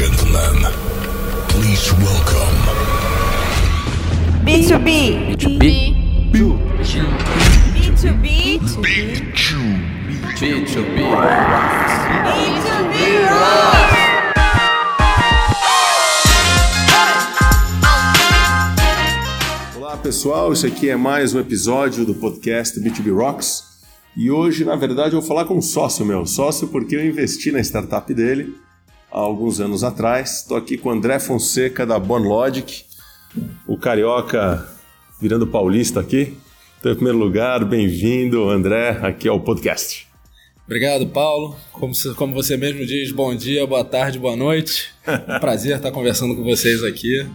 gentlemen, please welcome B2B. B2B. B2B. Big Chew. B2B. B2B Rocks. Olá pessoal, isso aqui é mais um episódio do podcast B2B Rocks e hoje, na verdade, eu vou falar com um sócio meu, sócio porque eu investi na startup dele há alguns anos atrás. Estou aqui com o André Fonseca da BonLogic, o carioca virando paulista aqui. Então, em primeiro lugar, bem-vindo, André, aqui ao podcast. Obrigado, Paulo. Como, como você mesmo diz, bom dia, boa tarde, boa noite. Um prazer estar conversando com vocês aqui.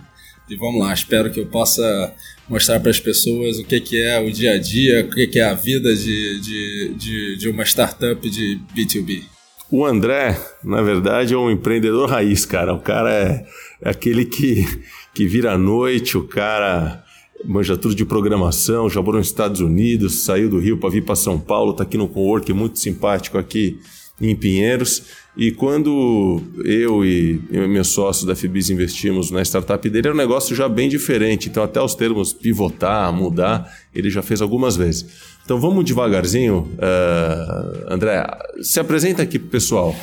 E vamos lá, espero que eu possa mostrar para as pessoas o que, que é o dia a dia, o que, que é a vida de, de, de, de uma startup de B2B. O André, na verdade, é um empreendedor raiz, cara. O cara é, é aquele que, que vira à noite, o cara manja tudo de programação, já morou nos Estados Unidos, saiu do Rio para vir para São Paulo, tá aqui no Cowork, muito simpático aqui em Pinheiros. E quando eu e eu meus sócios da FBIS investimos na startup dele, era um negócio já bem diferente. Então, até os termos pivotar, mudar, ele já fez algumas vezes. Então, vamos devagarzinho. eh, André, se apresenta aqui pro pessoal.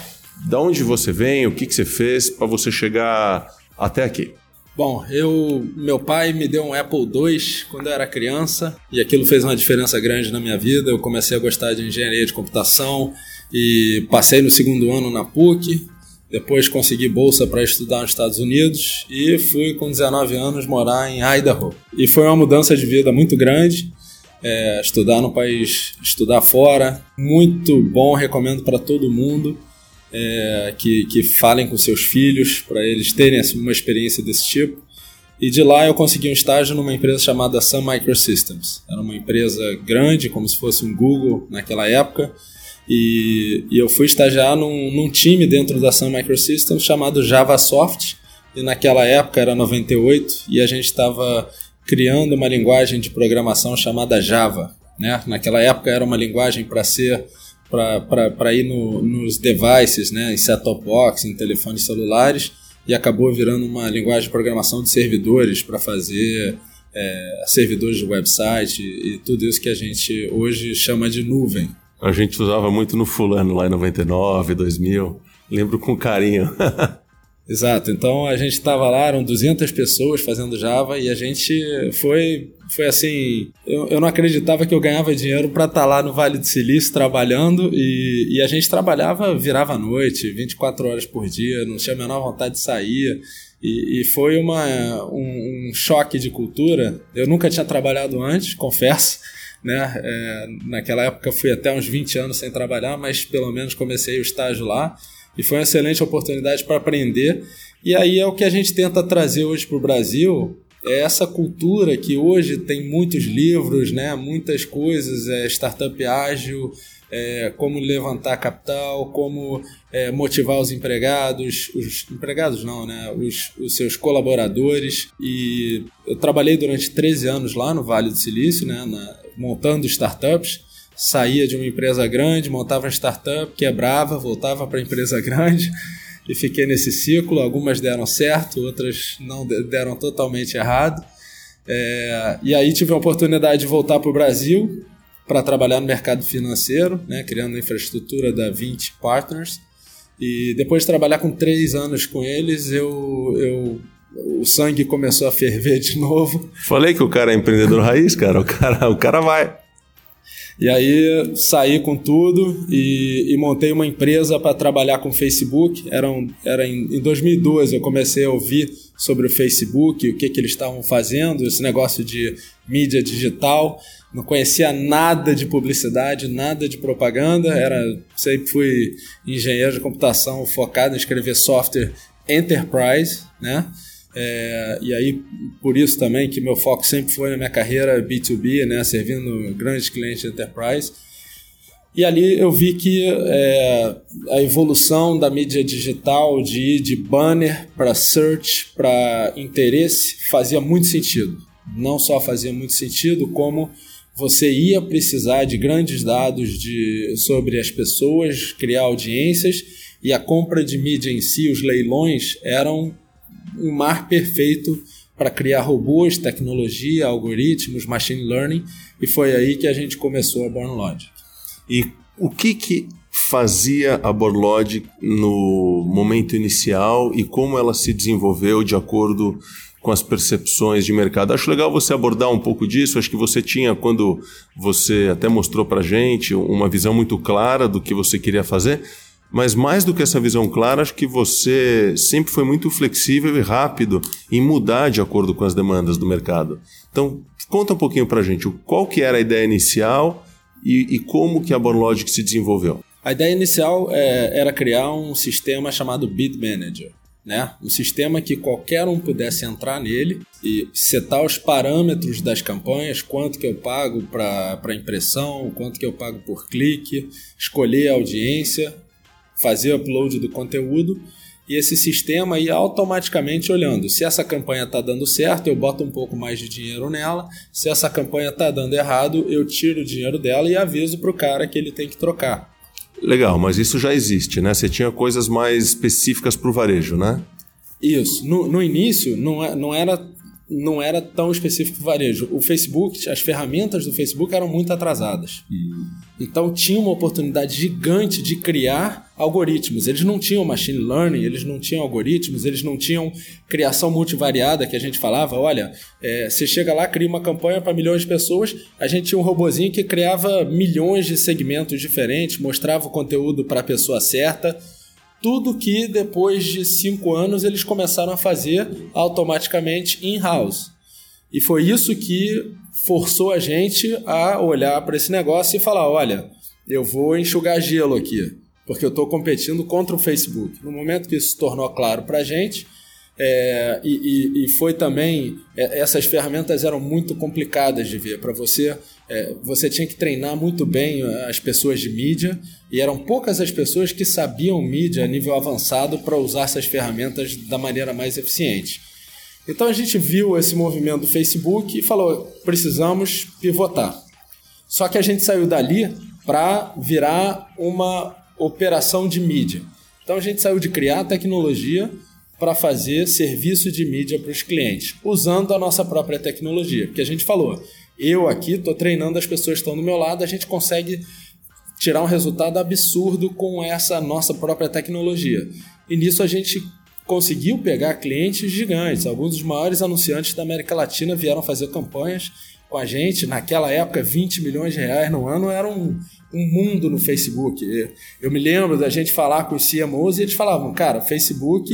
Da onde você vem, o que, que você fez para você chegar até aqui? Bom, eu, meu pai me deu um Apple II quando eu era criança e aquilo fez uma diferença grande na minha vida. Eu comecei a gostar de engenharia de computação e passei no segundo ano na PUC. Depois consegui bolsa para estudar nos Estados Unidos e fui com 19 anos morar em Idaho. E foi uma mudança de vida muito grande. É, estudar no país, estudar fora, muito bom, recomendo para todo mundo é, que, que falem com seus filhos para eles terem assim, uma experiência desse tipo. E de lá eu consegui um estágio numa empresa chamada Sun Microsystems. Era uma empresa grande, como se fosse um Google naquela época. E, e eu fui estagiar num, num time dentro da Sun Microsystems chamado JavaSoft. E naquela época era 98 e a gente estava criando uma linguagem de programação chamada Java. Né? Naquela época era uma linguagem para ser para ir no, nos devices, né, em set-top box, em telefones celulares, e acabou virando uma linguagem de programação de servidores para fazer é, servidores de website e, e tudo isso que a gente hoje chama de nuvem. A gente usava muito no fulano lá em 99, 2000. Lembro com carinho. Exato, então a gente estava lá, eram 200 pessoas fazendo Java e a gente foi, foi assim. Eu, eu não acreditava que eu ganhava dinheiro para estar lá no Vale do Silício trabalhando e, e a gente trabalhava, virava à noite, 24 horas por dia, não tinha a menor vontade de sair. E, e foi uma, um, um choque de cultura. Eu nunca tinha trabalhado antes, confesso. Né? É, naquela época fui até uns 20 anos sem trabalhar, mas pelo menos comecei o estágio lá e foi uma excelente oportunidade para aprender. E aí é o que a gente tenta trazer hoje para o Brasil, é essa cultura que hoje tem muitos livros, né, muitas coisas, é startup ágil, é, como levantar capital, como é, motivar os empregados, os empregados não, né, os, os seus colaboradores. E eu trabalhei durante 13 anos lá no Vale do Silício, né, na, montando startups saía de uma empresa grande, montava uma startup, quebrava, voltava para a empresa grande e fiquei nesse ciclo. Algumas deram certo, outras não de- deram totalmente errado. É, e aí tive a oportunidade de voltar para o Brasil para trabalhar no mercado financeiro, né, criando a infraestrutura da 20 Partners. E depois de trabalhar com três anos com eles, eu, eu o sangue começou a ferver de novo. Falei que o cara é empreendedor raiz, cara. O cara, o cara vai. E aí saí com tudo e, e montei uma empresa para trabalhar com Facebook. Era, um, era em, em 2012 eu comecei a ouvir sobre o Facebook, o que, que eles estavam fazendo, esse negócio de mídia digital. Não conhecia nada de publicidade, nada de propaganda. Era sempre fui engenheiro de computação focado em escrever software enterprise, né? É, e aí, por isso também que meu foco sempre foi na minha carreira B2B, né, servindo grandes clientes de enterprise. E ali eu vi que é, a evolução da mídia digital, de ir de banner para search, para interesse, fazia muito sentido. Não só fazia muito sentido, como você ia precisar de grandes dados de, sobre as pessoas, criar audiências e a compra de mídia em si, os leilões, eram um mar perfeito para criar robôs, tecnologia, algoritmos, machine learning, e foi aí que a gente começou a Born Logic. E o que que fazia a Borlog no momento inicial e como ela se desenvolveu de acordo com as percepções de mercado. Acho legal você abordar um pouco disso. Acho que você tinha, quando você até mostrou para gente, uma visão muito clara do que você queria fazer. Mas mais do que essa visão clara, acho que você sempre foi muito flexível e rápido em mudar de acordo com as demandas do mercado. Então, conta um pouquinho para gente qual que era a ideia inicial e, e como que a Borlogic se desenvolveu. A ideia inicial é, era criar um sistema chamado Bid Manager. Né? Um sistema que qualquer um pudesse entrar nele e setar os parâmetros das campanhas, quanto que eu pago para impressão, quanto que eu pago por clique, escolher a audiência, fazer o upload do conteúdo e esse sistema ia automaticamente olhando. Se essa campanha está dando certo, eu boto um pouco mais de dinheiro nela. Se essa campanha está dando errado, eu tiro o dinheiro dela e aviso para o cara que ele tem que trocar. Legal, mas isso já existe, né? Você tinha coisas mais específicas para o varejo, né? Isso. No, no início, não, é, não era não era tão específico para varejo. O Facebook, as ferramentas do Facebook eram muito atrasadas. Hum. Então tinha uma oportunidade gigante de criar algoritmos. Eles não tinham machine learning, eles não tinham algoritmos, eles não tinham criação multivariada que a gente falava. Olha, é, você chega lá, cria uma campanha para milhões de pessoas. A gente tinha um robozinho que criava milhões de segmentos diferentes, mostrava o conteúdo para a pessoa certa tudo que depois de cinco anos eles começaram a fazer automaticamente in-house. E foi isso que forçou a gente a olhar para esse negócio e falar: olha, eu vou enxugar gelo aqui, porque eu estou competindo contra o Facebook. No momento que isso se tornou claro para a gente, é, e, e, foi também é, essas ferramentas eram muito complicadas de ver para você é, você tinha que treinar muito bem é, as pessoas de mídia e eram poucas as pessoas que sabiam mídia a nível avançado para usar essas ferramentas da maneira mais eficiente então a gente viu esse movimento do Facebook e falou precisamos pivotar só que a gente saiu dali para virar uma operação de mídia então a gente saiu de criar tecnologia para fazer serviço de mídia para os clientes, usando a nossa própria tecnologia. Que a gente falou, eu aqui estou treinando as pessoas estão do meu lado, a gente consegue tirar um resultado absurdo com essa nossa própria tecnologia. E nisso a gente conseguiu pegar clientes gigantes. Alguns dos maiores anunciantes da América Latina vieram fazer campanhas com a gente. Naquela época, 20 milhões de reais no ano era um, um mundo no Facebook. Eu me lembro da gente falar com os CMOs e eles falavam, cara, Facebook,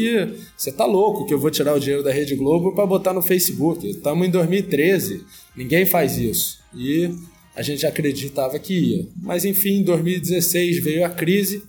você tá louco que eu vou tirar o dinheiro da Rede Globo para botar no Facebook. Estamos em 2013, ninguém faz isso. E a gente acreditava que ia. Mas enfim, em 2016 veio a crise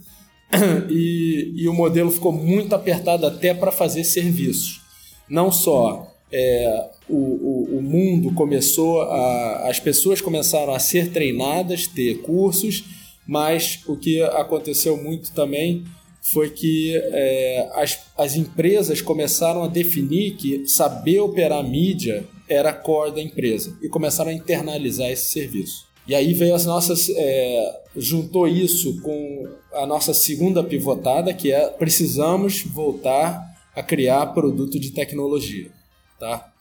e, e o modelo ficou muito apertado até para fazer serviços. Não só é, o, o, o, mundo começou a. as pessoas começaram a ser treinadas, ter cursos, mas o que aconteceu muito também foi que é, as, as empresas começaram a definir que saber operar mídia era core da empresa e começaram a internalizar esse serviço. E aí veio as nossas. É, juntou isso com a nossa segunda pivotada, que é precisamos voltar a criar produto de tecnologia. Tá?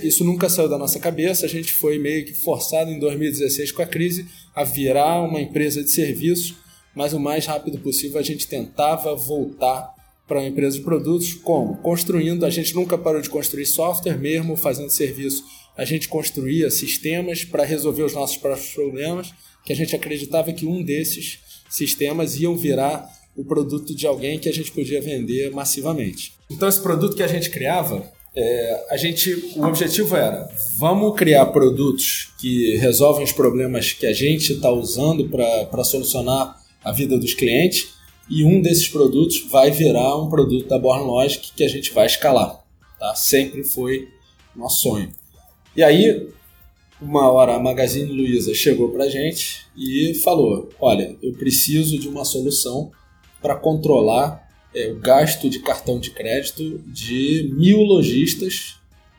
Isso nunca saiu da nossa cabeça, a gente foi meio que forçado em 2016 com a crise a virar uma empresa de serviços, mas o mais rápido possível a gente tentava voltar para uma empresa de produtos. Como? Construindo, a gente nunca parou de construir software, mesmo fazendo serviço, a gente construía sistemas para resolver os nossos próprios problemas, que a gente acreditava que um desses sistemas iam virar o produto de alguém que a gente podia vender massivamente. Então, esse produto que a gente criava, é, a gente, o objetivo era, vamos criar produtos que resolvem os problemas que a gente está usando para solucionar a vida dos clientes e um desses produtos vai virar um produto da Born Logic que a gente vai escalar. Tá? Sempre foi nosso sonho. E aí, uma hora a Magazine Luiza chegou para a gente e falou, olha, eu preciso de uma solução para controlar é, o gasto de cartão de crédito de mil lojistas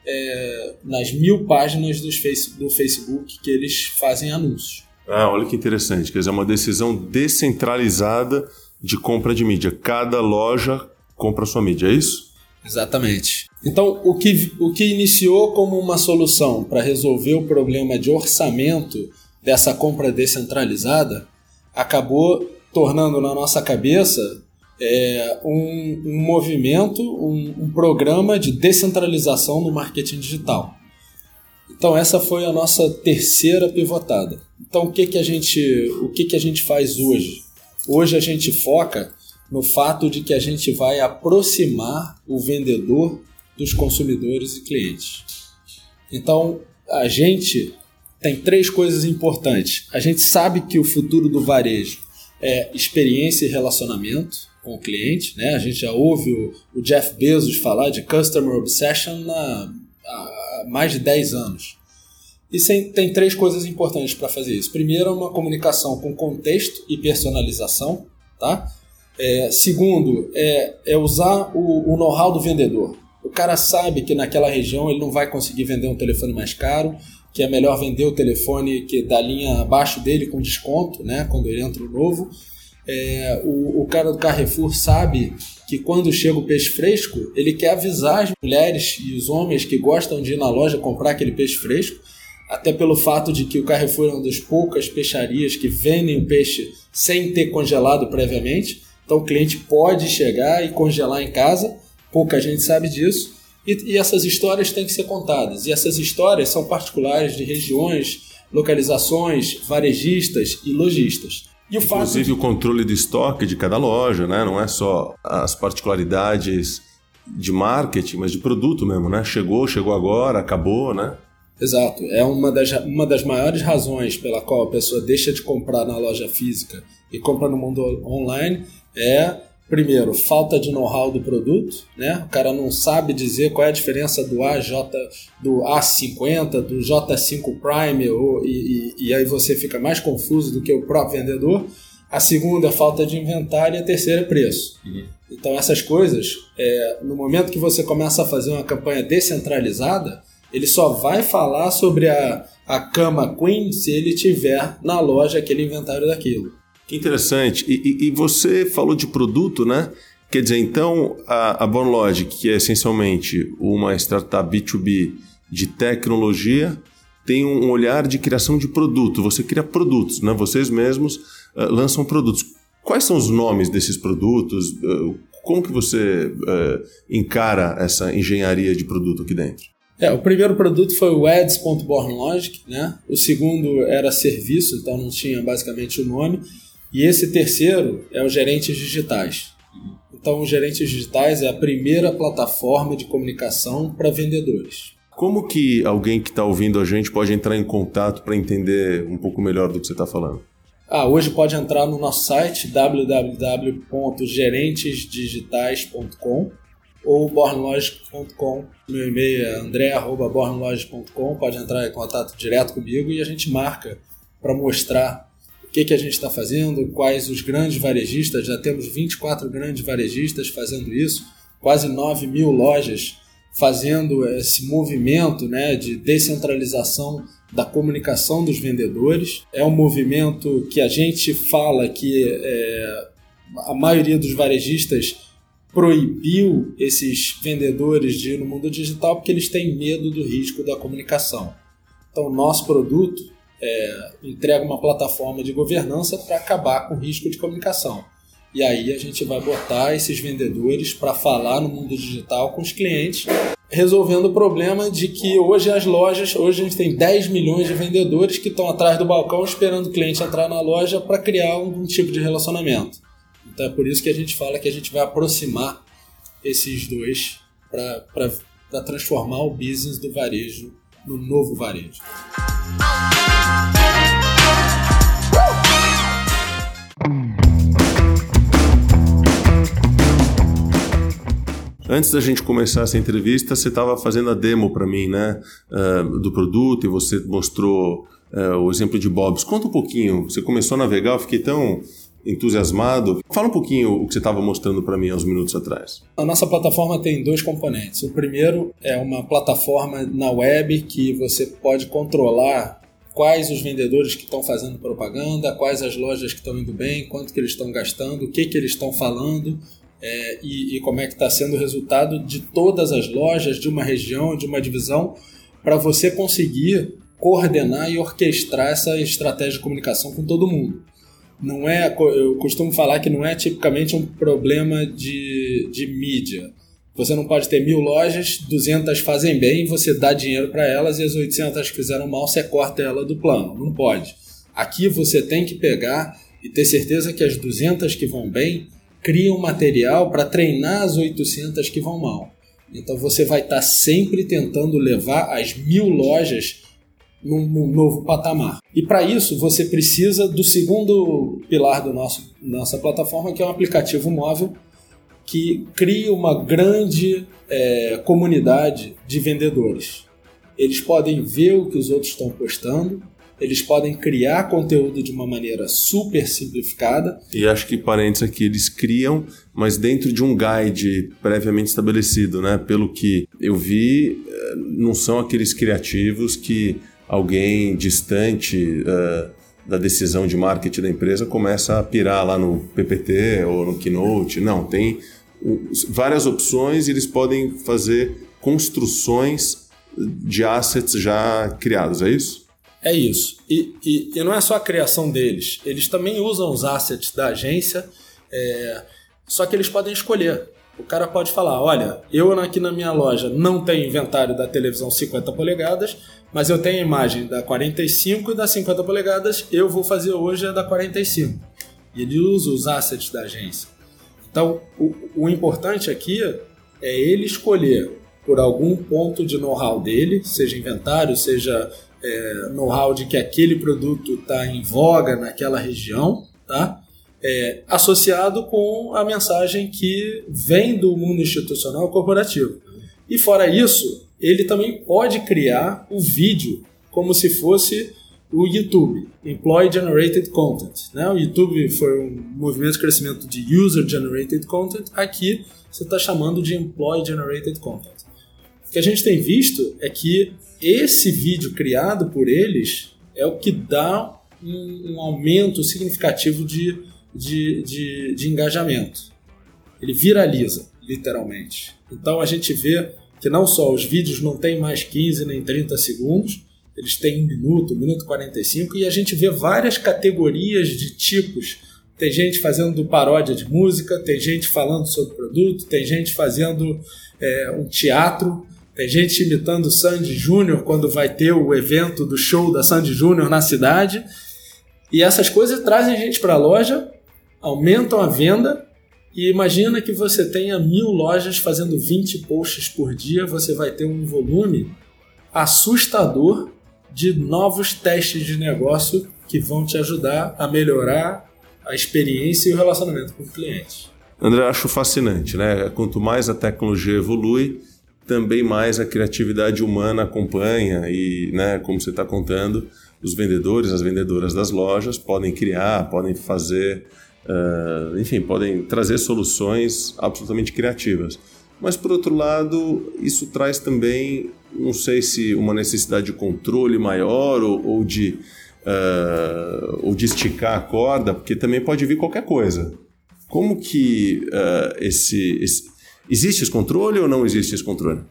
é, nas mil páginas face, do Facebook que eles fazem anúncios. Ah, olha que interessante. Quer dizer, é uma decisão descentralizada de compra de mídia. Cada loja compra sua mídia, é isso? Exatamente. Então, o que, o que iniciou como uma solução para resolver o problema de orçamento dessa compra descentralizada acabou tornando na nossa cabeça é, um, um, movimento, um, um, programa de descentralização no marketing digital. Então essa foi a nossa terceira pivotada. Então o que que a gente, o que que a gente faz hoje? Hoje a gente foca no fato de que a gente vai aproximar o vendedor dos consumidores e clientes. Então a gente tem três coisas importantes. A gente sabe que o futuro do varejo é experiência e relacionamento com o cliente. Né? A gente já ouve o, Jeff Bezos falar de Customer Obsession há mais de 10 anos. E sem, tem três coisas importantes para fazer isso. Primeiro, uma comunicação com contexto e personalização. Tá? É, segundo, é, é usar o, o know-how do vendedor. O cara sabe que naquela região ele não vai conseguir vender um telefone mais caro, que é melhor vender o telefone que da linha abaixo dele com desconto, né, quando ele entra o novo. É, o, o cara do Carrefour sabe que quando chega o peixe fresco, ele quer avisar as mulheres e os homens que gostam de ir na loja comprar aquele peixe fresco, até pelo fato de que o Carrefour é uma das poucas peixarias que vendem o peixe sem ter congelado previamente. Então o cliente pode chegar e congelar em casa, pouca gente sabe disso. E, e essas histórias têm que ser contadas. E essas histórias são particulares de regiões, localizações, varejistas e lojistas. E o Inclusive de... o controle de estoque de cada loja, né? Não é só as particularidades de marketing, mas de produto mesmo, né? Chegou, chegou agora, acabou, né? Exato. É uma das, uma das maiores razões pela qual a pessoa deixa de comprar na loja física e compra no mundo online é Primeiro, falta de know-how do produto, né? O cara não sabe dizer qual é a diferença do AJ, do A50, do J5 Prime, ou, e, e, e aí você fica mais confuso do que o próprio vendedor. A segunda é falta de inventário e a terceira é preço. Uhum. Então essas coisas, é, no momento que você começa a fazer uma campanha descentralizada, ele só vai falar sobre a, a cama Queen se ele tiver na loja aquele inventário daquilo. Que interessante. E, e, e, você falou de produto, né? Quer dizer, então, a, a Bornlogic, que é essencialmente uma startup B2B de tecnologia, tem um olhar de criação de produto. Você cria produtos, né? Vocês mesmos uh, lançam produtos. Quais são os nomes desses produtos? Uh, como que você uh, encara essa engenharia de produto aqui dentro? É, o primeiro produto foi o ads.bornlogic, né? O segundo era serviço, então não tinha basicamente o nome. E esse terceiro é o Gerentes Digitais. Então, o Gerentes Digitais é a primeira plataforma de comunicação para vendedores. Como que alguém que está ouvindo a gente pode entrar em contato para entender um pouco melhor do que você está falando? Ah, hoje pode entrar no nosso site www.gerentesdigitais.com ou bornlogic.com. Meu e-mail é andré.bornlogic.com. Pode entrar em contato direto comigo e a gente marca para mostrar que, que a gente está fazendo, quais os grandes varejistas, já temos 24 grandes varejistas fazendo isso, quase 9 mil lojas fazendo esse movimento né, de descentralização da comunicação dos vendedores. É um movimento que a gente fala que é, a maioria dos varejistas proibiu esses vendedores de ir no mundo digital porque eles têm medo do risco da comunicação. Então, nosso produto é, entrega uma plataforma de governança para acabar com o risco de comunicação. E aí a gente vai botar esses vendedores para falar no mundo digital com os clientes, resolvendo o problema de que hoje as lojas, hoje a gente tem 10 milhões de vendedores que estão atrás do balcão esperando o cliente entrar na loja para criar algum tipo de relacionamento. Então é por isso que a gente fala que a gente vai aproximar esses dois para transformar o business do varejo no novo varejo. Antes da gente começar essa entrevista, você estava fazendo a demo para mim, né, uh, do produto e você mostrou uh, o exemplo de Bob's. Conta um pouquinho. Você começou a navegar, eu fiquei tão entusiasmado. Fala um pouquinho o que você estava mostrando para mim há uns minutos atrás. A nossa plataforma tem dois componentes. O primeiro é uma plataforma na web que você pode controlar quais os vendedores que estão fazendo propaganda, quais as lojas que estão indo bem, quanto que eles estão gastando, o que, que eles estão falando é, e, e como é que está sendo o resultado de todas as lojas, de uma região, de uma divisão, para você conseguir coordenar e orquestrar essa estratégia de comunicação com todo mundo. Não é, eu costumo falar que não é tipicamente um problema de, de mídia. Você não pode ter mil lojas, 200 fazem bem, você dá dinheiro para elas e as 800 que fizeram mal, você corta ela do plano. Não pode. Aqui você tem que pegar e ter certeza que as 200 que vão bem criam material para treinar as 800 que vão mal. Então você vai estar tá sempre tentando levar as mil lojas num, num novo patamar. E para isso você precisa do segundo pilar do nosso nossa plataforma, que é um aplicativo móvel que cria uma grande é, comunidade de vendedores. Eles podem ver o que os outros estão postando, eles podem criar conteúdo de uma maneira super simplificada. E acho que parênteses aqui, eles criam, mas dentro de um guide previamente estabelecido, né? Pelo que eu vi, é, não são aqueles criativos que alguém distante uh, da decisão de marketing da empresa começa a pirar lá no PPT ou no Keynote. Não, tem várias opções e eles podem fazer construções de assets já criados, é isso? É isso. E, e, e não é só a criação deles, eles também usam os assets da agência, é, só que eles podem escolher. O cara pode falar: olha, eu aqui na minha loja não tenho inventário da televisão 50 polegadas, mas eu tenho a imagem da 45 e da 50 polegadas, eu vou fazer hoje a da 45. E ele usa os assets da agência. Então, o, o importante aqui é ele escolher por algum ponto de know-how dele, seja inventário, seja é, know-how de que aquele produto está em voga naquela região, tá? É, associado com a mensagem que vem do mundo institucional corporativo. E fora isso, ele também pode criar o vídeo como se fosse o YouTube, Employee Generated Content. Né? O YouTube foi um movimento de crescimento de User Generated Content, aqui você está chamando de Employee Generated Content. O que a gente tem visto é que esse vídeo criado por eles é o que dá um, um aumento significativo de, de, de, de engajamento. Ele viraliza, literalmente. Então a gente vê que não só os vídeos não têm mais 15 nem 30 segundos, eles têm um minuto, um minuto e 45, e a gente vê várias categorias de tipos. Tem gente fazendo paródia de música, tem gente falando sobre produto, tem gente fazendo é, um teatro, tem gente imitando Sandy Júnior quando vai ter o evento do show da Sandy Júnior na cidade. E essas coisas trazem gente para a loja, aumentam a venda. E imagina que você tenha mil lojas fazendo 20 posts por dia, você vai ter um volume assustador de novos testes de negócio que vão te ajudar a melhorar a experiência e o relacionamento com o cliente. André, acho fascinante, né? Quanto mais a tecnologia evolui, também mais a criatividade humana acompanha e, né, como você está contando, os vendedores, as vendedoras das lojas podem criar, podem fazer, uh, enfim, podem trazer soluções absolutamente criativas. Mas, por outro lado, isso traz também, não sei se uma necessidade de controle maior ou, ou de, uh, ou de esticar a corda, porque também pode vir qualquer coisa. Como que uh, esse, esse. Existe esse controle ou não existe esse controle?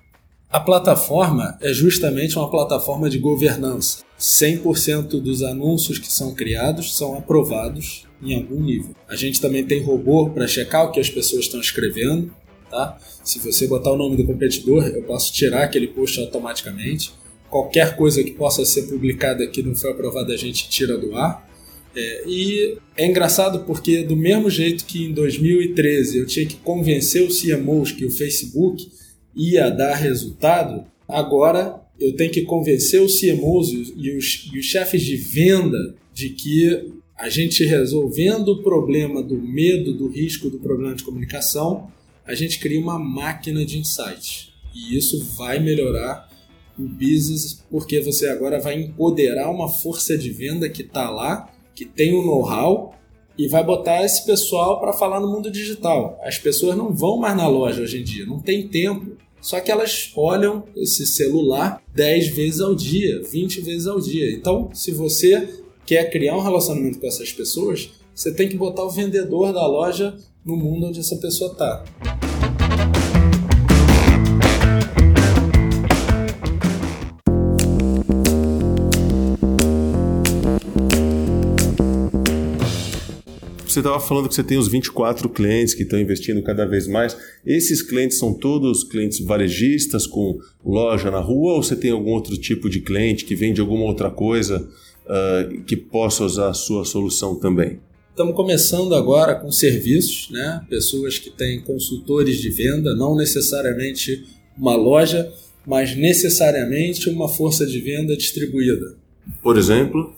A plataforma é justamente uma plataforma de governança. 100% dos anúncios que são criados são aprovados em algum nível. A gente também tem robô para checar o que as pessoas estão escrevendo, tá? Se você botar o nome do competidor, eu posso tirar aquele post automaticamente. Qualquer coisa que possa ser publicada que não foi aprovada, a gente tira do ar. É, e é engraçado porque, do mesmo jeito que em 2013 eu tinha que convencer os CMOs que o Facebook ia dar resultado, agora eu tenho que convencer os CMOs e os, e os chefes de venda de que a gente resolvendo o problema do medo, do risco do problema de comunicação, a gente cria uma máquina de insights. E isso vai melhorar o business, porque você agora vai empoderar uma força de venda que está lá, que tem o know-how, e vai botar esse pessoal para falar no mundo digital. As pessoas não vão mais na loja hoje em dia, não tem tempo. Só que elas olham esse celular 10 vezes ao dia, 20 vezes ao dia. Então, se você quer criar um relacionamento com essas pessoas, você tem que botar o vendedor da loja no mundo onde essa pessoa está. Você estava falando que você tem os 24 clientes que estão investindo cada vez mais. Esses clientes são todos clientes varejistas com loja na rua ou você tem algum outro tipo de cliente que vende alguma outra coisa uh, que possa usar a sua solução também? Estamos começando agora com serviços, né? pessoas que têm consultores de venda, não necessariamente uma loja, mas necessariamente uma força de venda distribuída. Por exemplo?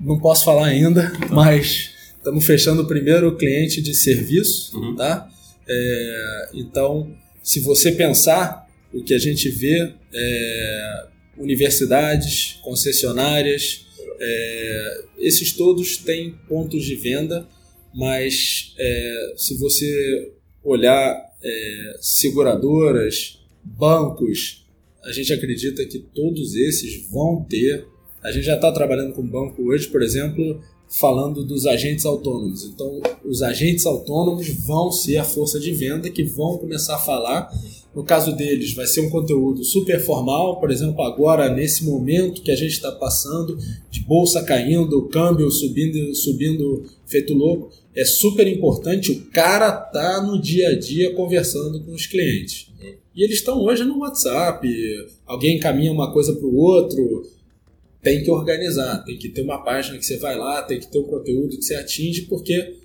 Não posso falar ainda, mas Estamos fechando o primeiro cliente de serviço, uhum. tá? É, então, se você pensar, o que a gente vê é universidades, concessionárias, é, esses todos têm pontos de venda, mas é, se você olhar é, seguradoras, bancos, a gente acredita que todos esses vão ter. A gente já está trabalhando com banco hoje, por exemplo, falando dos agentes autônomos. Então, os agentes autônomos vão ser a força de venda que vão começar a falar. No caso deles, vai ser um conteúdo super formal, por exemplo, agora nesse momento que a gente está passando, de bolsa caindo, câmbio subindo, subindo feito louco, é super importante. O cara tá no dia a dia conversando com os clientes. E eles estão hoje no WhatsApp, alguém encaminha uma coisa para o outro, tem que organizar, tem que ter uma página que você vai lá, tem que ter um conteúdo que você atinge, porque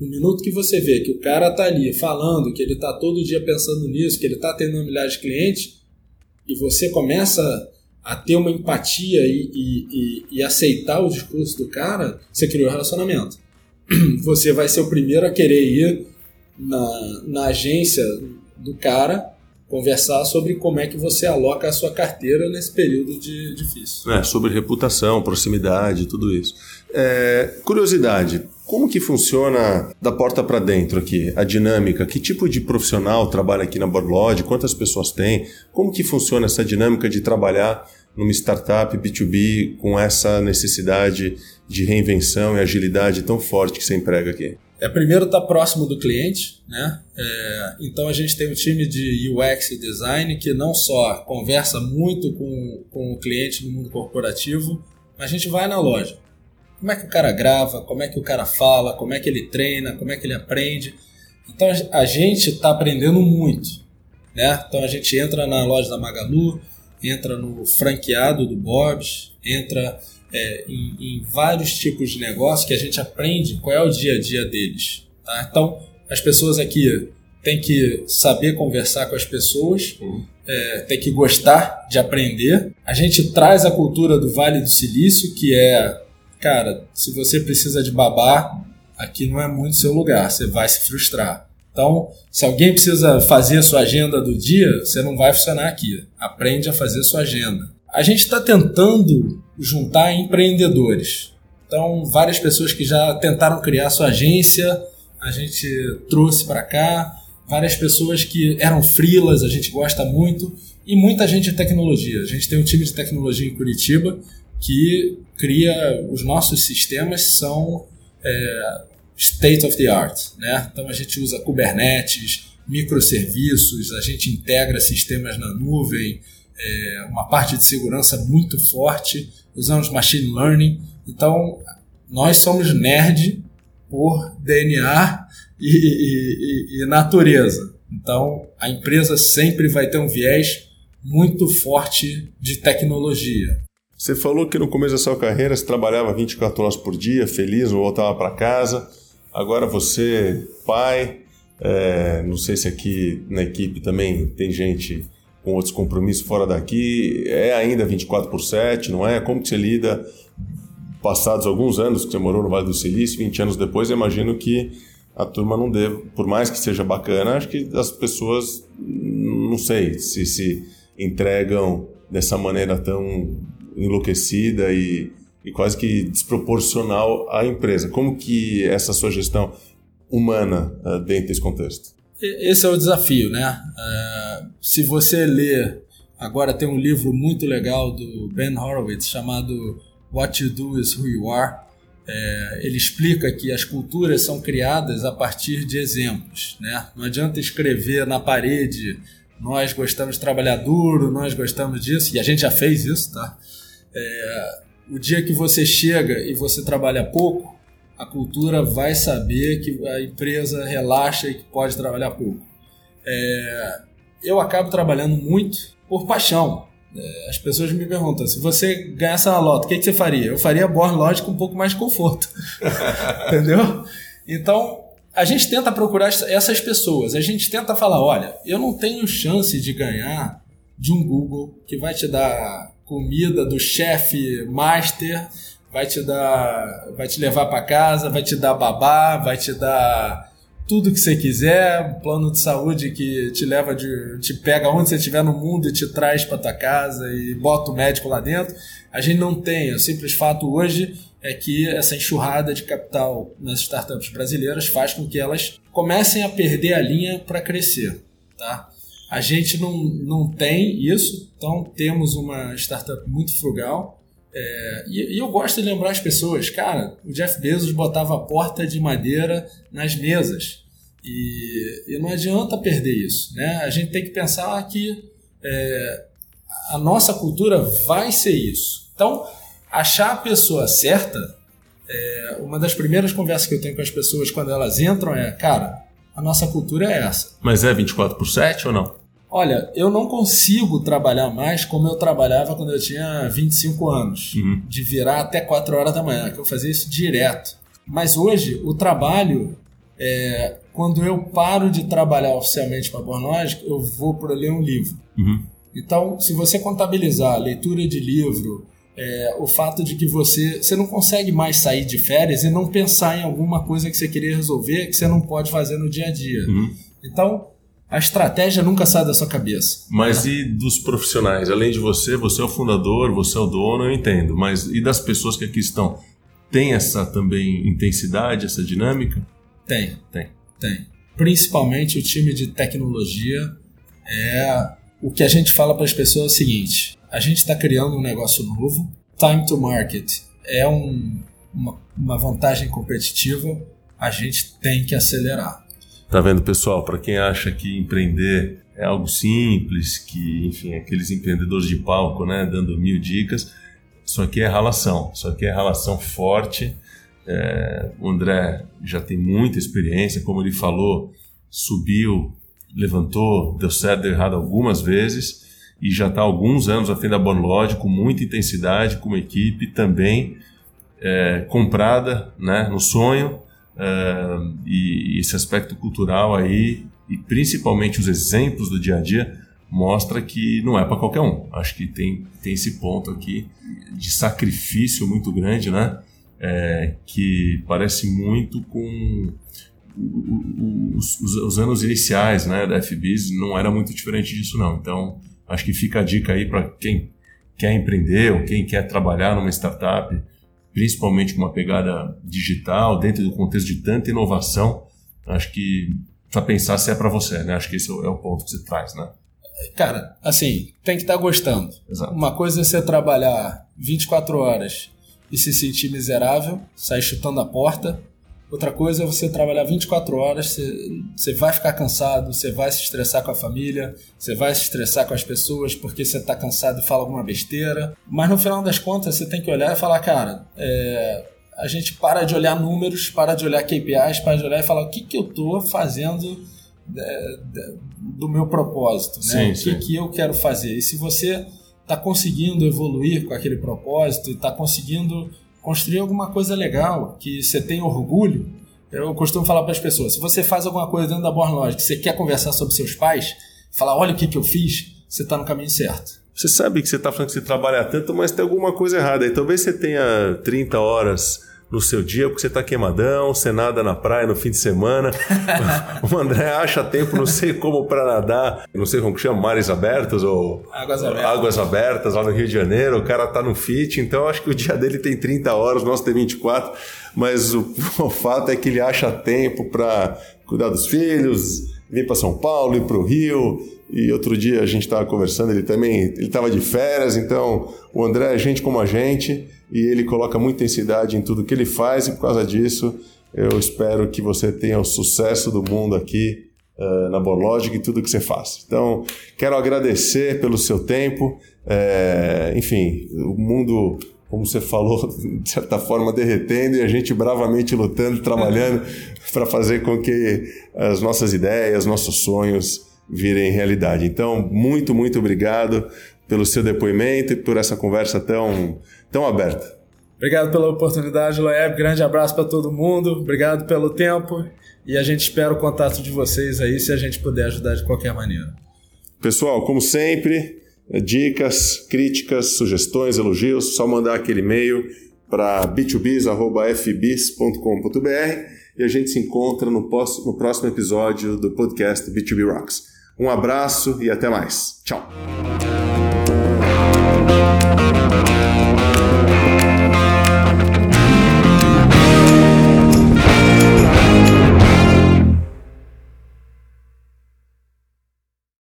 no minuto que você vê que o cara tá ali falando, que ele tá todo dia pensando nisso, que ele tá tendo milhares de clientes, e você começa a ter uma empatia e, e, e, e aceitar o discurso do cara, você criou um relacionamento. Você vai ser o primeiro a querer ir na, na agência do cara conversar sobre como é que você aloca a sua carteira nesse período de difícil. É, sobre reputação, proximidade, tudo isso. É, curiosidade, como que funciona da porta para dentro aqui, a dinâmica? Que tipo de profissional trabalha aqui na Borlode? Quantas pessoas tem? Como que funciona essa dinâmica de trabalhar numa startup B2B com essa necessidade de reinvenção e agilidade tão forte que você emprega aqui? É, primeiro estar tá próximo do cliente, né? É, então a gente tem um time de UX e design que não só conversa muito com, com o cliente no mundo corporativo, mas a gente vai na loja. Como é que o cara grava, como é que o cara fala, como é que ele treina, como é que ele aprende. Então a gente está aprendendo muito. Né? Então a gente entra na loja da Magalu, entra no franqueado do Bob's, entra é, em, em, vários tipos de negócio que a gente aprende qual é o dia a dia deles. Tá? Então, as pessoas aqui têm que saber conversar com as pessoas, é, tem que gostar de aprender. A gente traz a cultura do Vale do Silício, que é, cara, se você precisa de babá, aqui não é muito seu lugar, você vai se frustrar. Então, se alguém precisa fazer a sua agenda do dia, você não vai funcionar aqui. Aprende a fazer a sua agenda. A gente está tentando juntar empreendedores. Então, várias pessoas que já tentaram criar sua agência, a gente trouxe para cá. Várias pessoas que eram frilas, a gente gosta muito. E muita gente de tecnologia. A gente tem um time de tecnologia em Curitiba que cria os nossos sistemas são é, state of the art, né? Então a gente usa Kubernetes, microserviços, a gente integra sistemas na nuvem, é, uma parte de segurança muito forte, usamos machine learning. Então, nós somos nerd por DNA e, e, e, natureza. Então, a empresa sempre vai ter um viés muito forte de tecnologia. Você falou que no começo da sua carreira você trabalhava 24 horas por dia, feliz, voltava para casa. Agora você, pai, é, não sei se aqui na equipe também tem gente com outros compromissos fora daqui, é ainda 24 por 7, não é? Como que você lida, passados alguns anos que você morou no Vale do Silício, 20 anos depois, eu imagino que a turma não deve, por mais que seja bacana, acho que as pessoas, não sei, se se entregam dessa maneira tão enlouquecida e, e quase que desproporcional à empresa. Como que essa sua gestão humana uh, dentro desse contexto? esse é o desafio, né? É, se você ler, agora tem um livro muito legal do Ben Horowitz chamado What You Do Is Who You Are. É, ele explica que as culturas são criadas a partir de exemplos, né? Não adianta escrever na parede nós gostamos de trabalhar duro, nós gostamos disso, e a gente já fez isso, tá? É, o dia que você chega e você trabalha pouco, a cultura vai saber que a empresa relaxa e que pode trabalhar pouco. É, eu acabo trabalhando muito por paixão. É, as pessoas me perguntam: se você ganhasse na loto, o que, que, você faria? Eu faria Born Logic com um pouco mais de conforto. Entendeu? Então, a gente tenta procurar essas pessoas. A gente tenta falar: olha, eu não tenho chance de ganhar de um Google que vai te dar comida do chefe master vai te dar, vai te levar para casa, vai te dar babá, vai te dar tudo que você quiser, um plano de saúde que te leva de, te pega onde você estiver no mundo e te traz para tua casa e bota o médico lá dentro. A gente não tem, o simples fato hoje é que essa enxurrada de capital nas startups brasileiras faz com que elas comecem a perder a linha para crescer, tá? A gente não, não tem isso, então temos uma startup muito frugal, é, e, e, eu gosto de lembrar as pessoas, cara, o Jeff Bezos botava a porta de madeira nas mesas. E, e não adianta perder isso. Né? A gente tem que pensar que é, a nossa cultura vai ser isso. Então, achar a pessoa certa, é, uma das primeiras conversas que eu tenho com as pessoas quando elas entram é, cara, a nossa cultura é essa. Mas é 24 por 7 ou não? Olha, eu não consigo trabalhar mais como eu trabalhava quando eu tinha 25 anos, uhum. de virar até 4 horas da manhã, que eu fazia isso direto. Mas hoje, o trabalho, é, quando eu paro de trabalhar oficialmente para a Bornógica, eu vou para ler um livro. Uhum. Então, se você contabilizar a leitura de livro, é, o fato de que você, você não consegue mais sair de férias e não pensar em alguma coisa que você queria resolver que você não pode fazer no dia a dia. Uhum. Então, a estratégia nunca sai da sua cabeça. Mas né? e dos profissionais? Além de você, você é o fundador, você é o dono, eu entendo. Mas e das pessoas que aqui estão? Tem essa também intensidade, essa dinâmica? Tem. Tem. Tem. Principalmente o time de tecnologia é o que a gente fala para as pessoas é o seguinte: a gente está criando um negócio novo, time to market é um, uma, uma vantagem competitiva, a gente tem que acelerar. Tá vendo, pessoal? Para quem acha que empreender é algo simples, que, enfim, aqueles empreendedores de palco, né, dando mil dicas, isso aqui é relação, isso aqui é relação forte. É, o André já tem muita experiência, como ele falou, subiu, levantou, deu certo, deu errado algumas vezes e já está alguns anos à frente da Bonlodge com muita intensidade, com uma equipe também é, comprada né, no sonho uh, e esse aspecto cultural aí, e principalmente os exemplos do dia a dia, mostra que não é para qualquer um. Acho que tem, tem esse ponto aqui de sacrifício muito grande, né? É, que parece muito com os, os, os, anos iniciais né, da FBIS, não era muito diferente disso não. Então, acho que fica a dica aí para quem quer empreender ou quem quer trabalhar numa startup, principalmente com uma pegada digital, dentro do contexto de tanta inovação, acho que precisa pensar se é para você, né? Acho que esse é o ponto que você traz, né? Cara, assim, tem que estar tá gostando. Exato. Uma coisa é você trabalhar 24 horas e se sentir miserável, sair chutando a porta. Outra coisa é você trabalhar 24 horas, você, você vai ficar cansado, você vai se estressar com a família, você vai se estressar com as pessoas porque você está cansado e fala alguma besteira. Mas no final das contas, você tem que olhar e falar, cara, é, a gente para de olhar números, para de olhar KPIs, para de olhar e falar o que, que eu estou fazendo é, do meu propósito, né? Sim, o que, que eu quero fazer. E se você está conseguindo evoluir com aquele propósito e está conseguindo construir alguma coisa legal, que você tem orgulho. Eu costumo falar para as pessoas: se você faz alguma coisa dentro da Born Logic, você quer conversar sobre seus pais, falar, olha o que, que eu fiz, você está no caminho certo. Você sabe que você está falando que você trabalha tanto, mas tem alguma coisa errada. E talvez você tenha 30 horas no seu dia, porque você está queimadão, você nada na praia no fim de semana. o André acha tempo, não sei como, para nadar, não sei como que chama, mares abertos ou águas abertas. águas abertas lá no Rio de Janeiro. O cara tá no fit, então acho que o dia dele tem 30 horas, o nosso tem 24. Mas o, o fato é que ele acha tempo para cuidar dos filhos, vir para São Paulo, ir para o Rio. E outro dia a gente estava conversando, ele também ele estava de férias, então o André é gente como a gente e ele coloca muita intensidade em tudo que ele faz e por causa disso eu espero que você tenha o sucesso do mundo aqui uh, na Borlogic e tudo que você faz. Então, quero agradecer pelo seu tempo. É, enfim, o mundo como você falou, de certa forma derretendo e a gente bravamente lutando, trabalhando para fazer com que as nossas ideias, nossos sonhos virem realidade. Então, muito, muito obrigado pelo seu depoimento e por essa conversa tão, tão aberta. Obrigado pela oportunidade, Loeb. Grande abraço para todo mundo. Obrigado pelo tempo e a gente espera o contato de vocês aí se a gente puder ajudar de qualquer maneira. Pessoal, como sempre, dicas, críticas, sugestões, elogios, só mandar aquele e-mail para b2bis.fbis.com.br e a gente se encontra no, no próximo episódio do podcast B2B Rocks. Um abraço e até mais. Tchau.